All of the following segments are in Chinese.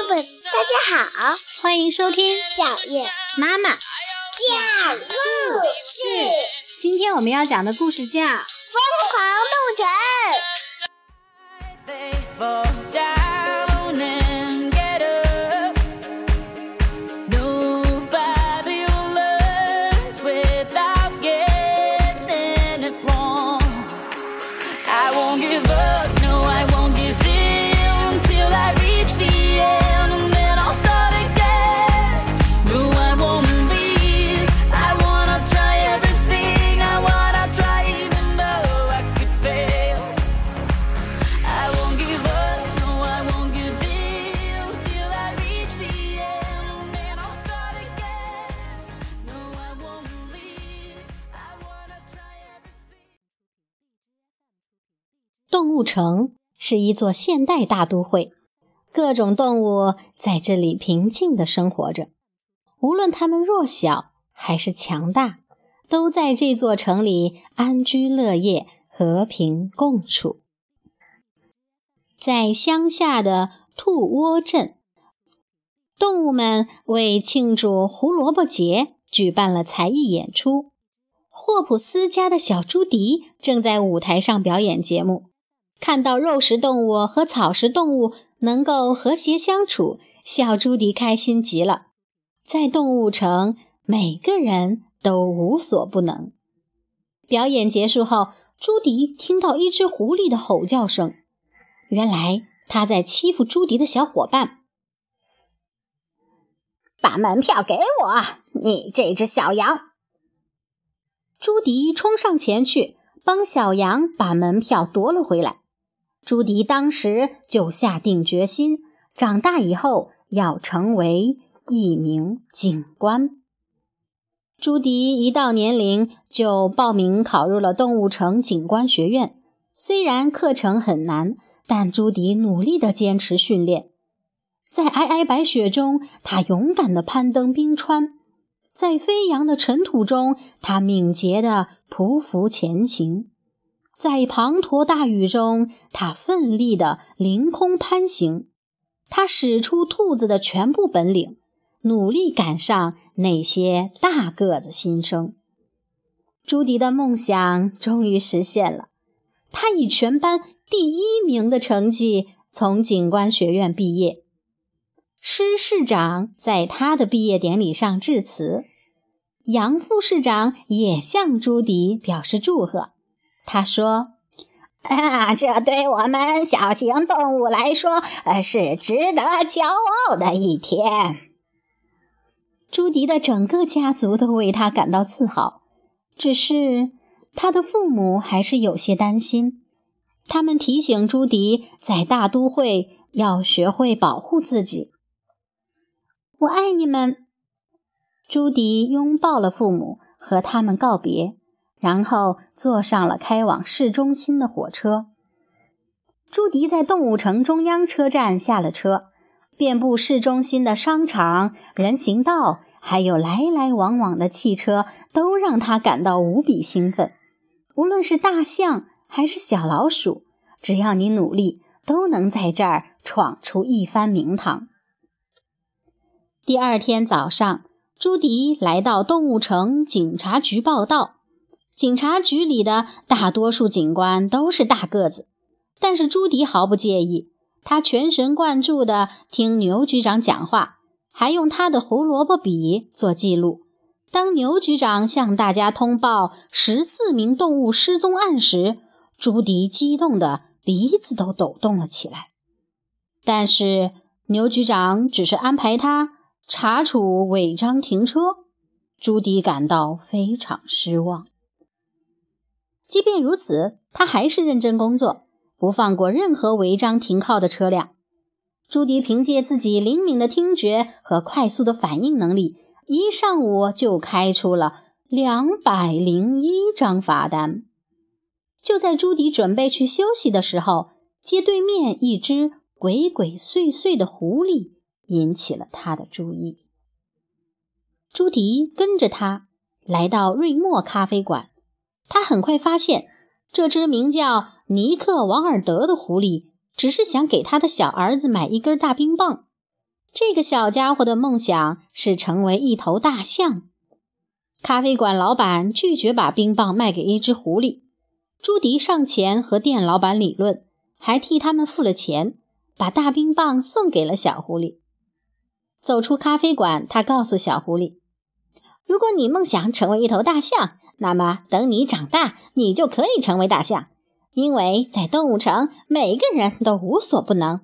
友们，大家好，欢迎收听小月妈妈。讲故事，今天我们要讲的故事叫《疯狂动城。城》是一座现代大都会，各种动物在这里平静地生活着，无论它们弱小还是强大，都在这座城里安居乐业，和平共处。在乡下的兔窝镇，动物们为庆祝胡萝卜节举办了才艺演出。霍普斯家的小朱迪正在舞台上表演节目。看到肉食动物和草食动物能够和谐相处，小朱迪开心极了。在动物城，每个人都无所不能。表演结束后，朱迪听到一只狐狸的吼叫声，原来他在欺负朱迪的小伙伴。把门票给我，你这只小羊！朱迪冲上前去，帮小羊把门票夺了回来。朱迪当时就下定决心，长大以后要成为一名警官。朱迪一到年龄就报名考入了动物城警官学院。虽然课程很难，但朱迪努力地坚持训练。在皑皑白雪中，他勇敢地攀登冰川；在飞扬的尘土中，他敏捷地匍匐前行。在滂沱大雨中，他奋力地凌空攀行。他使出兔子的全部本领，努力赶上那些大个子新生。朱迪的梦想终于实现了，他以全班第一名的成绩从警官学院毕业。施市长在他的毕业典礼上致辞，杨副市长也向朱迪表示祝贺。他说：“啊，这对我们小型动物来说，呃，是值得骄傲的一天。”朱迪的整个家族都为他感到自豪，只是他的父母还是有些担心。他们提醒朱迪，在大都会要学会保护自己。我爱你们。朱迪拥抱了父母，和他们告别。然后坐上了开往市中心的火车。朱迪在动物城中央车站下了车，遍布市中心的商场、人行道，还有来来往往的汽车，都让他感到无比兴奋。无论是大象还是小老鼠，只要你努力，都能在这儿闯出一番名堂。第二天早上，朱迪来到动物城警察局报到。警察局里的大多数警官都是大个子，但是朱迪毫不介意。他全神贯注地听牛局长讲话，还用他的胡萝卜笔做记录。当牛局长向大家通报十四名动物失踪案时，朱迪激动得鼻子都抖动了起来。但是牛局长只是安排他查处违章停车，朱迪感到非常失望。即便如此，他还是认真工作，不放过任何违章停靠的车辆。朱迪凭借自己灵敏的听觉和快速的反应能力，一上午就开出了两百零一张罚单。就在朱迪准备去休息的时候，街对面一只鬼鬼祟祟的狐狸引起了他的注意。朱迪跟着他来到瑞莫咖啡馆。他很快发现，这只名叫尼克·王尔德的狐狸只是想给他的小儿子买一根大冰棒。这个小家伙的梦想是成为一头大象。咖啡馆老板拒绝把冰棒卖给一只狐狸。朱迪上前和店老板理论，还替他们付了钱，把大冰棒送给了小狐狸。走出咖啡馆，他告诉小狐狸：“如果你梦想成为一头大象，那么等你长大，你就可以成为大象，因为在动物城，每个人都无所不能。”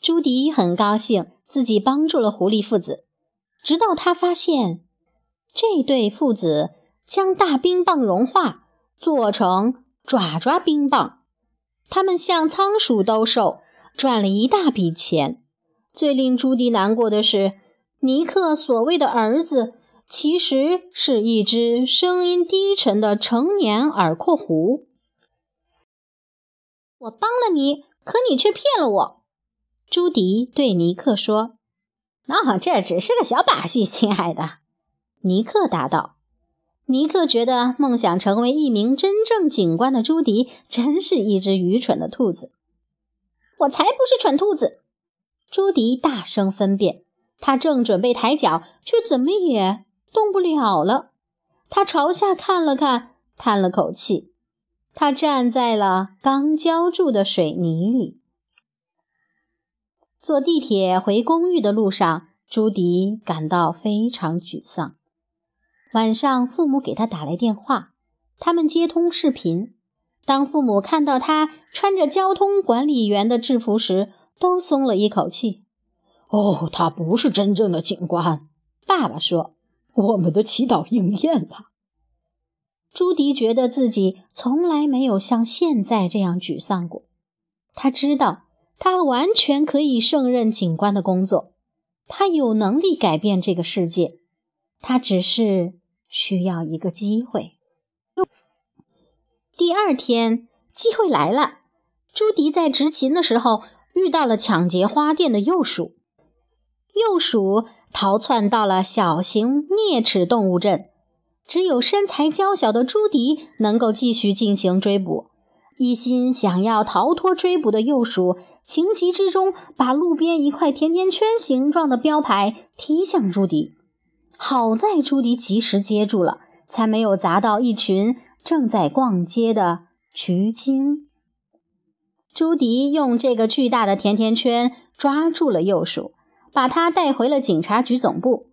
朱迪很高兴自己帮助了狐狸父子，直到他发现这对父子将大冰棒融化，做成爪爪冰棒，他们向仓鼠兜售，赚了一大笔钱。最令朱迪难过的是，尼克所谓的儿子其实是一只声音低沉的成年耳廓狐。我帮了你，可你却骗了我。朱迪对尼克说：“哦，这只是个小把戏，亲爱的。”尼克答道。尼克觉得梦想成为一名真正警官的朱迪真是一只愚蠢的兔子。我才不是蠢兔子。朱迪大声分辨，他正准备抬脚，却怎么也动不了了。他朝下看了看，叹了口气。他站在了刚浇筑的水泥里。坐地铁回公寓的路上，朱迪感到非常沮丧。晚上，父母给他打来电话，他们接通视频。当父母看到他穿着交通管理员的制服时，都松了一口气。哦，他不是真正的警官，爸爸说。我们的祈祷应验了。朱迪觉得自己从来没有像现在这样沮丧过。他知道，他完全可以胜任警官的工作。他有能力改变这个世界，他只是需要一个机会。第二天，机会来了。朱迪在执勤的时候。遇到了抢劫花店的鼬鼠，鼬鼠逃窜到了小型啮齿动物镇，只有身材娇小的朱迪能够继续进行追捕。一心想要逃脱追捕的幼鼠，情急之中把路边一块甜甜圈形状的标牌踢向朱迪。好在朱迪及时接住了，才没有砸到一群正在逛街的橘精。朱迪用这个巨大的甜甜圈抓住了幼鼠，把他带回了警察局总部。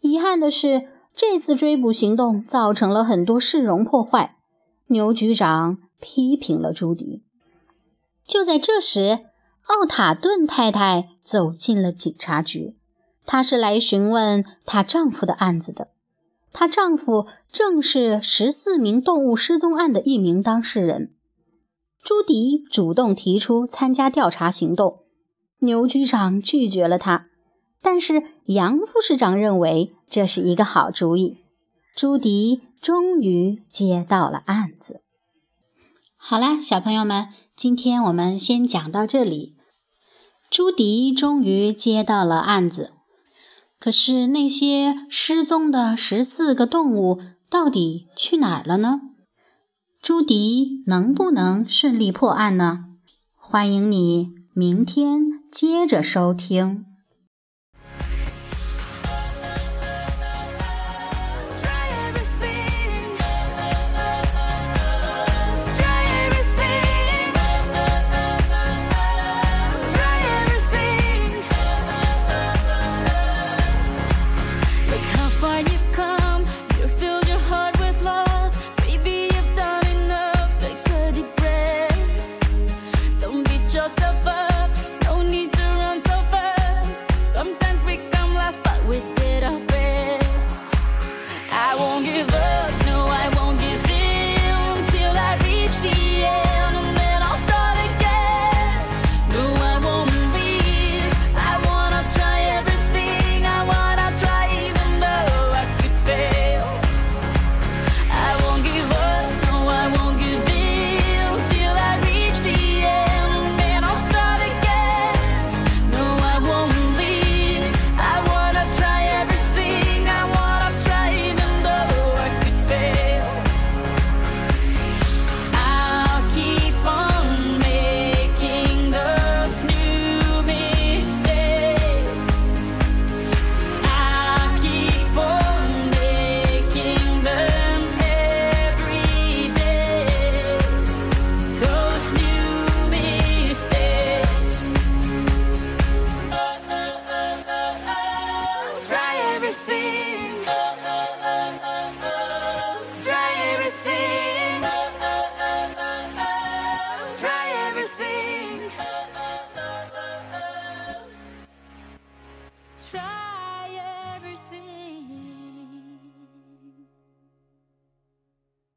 遗憾的是，这次追捕行动造成了很多市容破坏。牛局长批评了朱迪。就在这时，奥塔顿太太走进了警察局，她是来询问她丈夫的案子的。她丈夫正是十四名动物失踪案的一名当事人。朱迪主动提出参加调查行动，牛局长拒绝了他，但是杨副市长认为这是一个好主意。朱迪终于接到了案子。好啦，小朋友们，今天我们先讲到这里。朱迪终于接到了案子，可是那些失踪的十四个动物到底去哪儿了呢？朱迪能不能顺利破案呢？欢迎你明天接着收听。everything.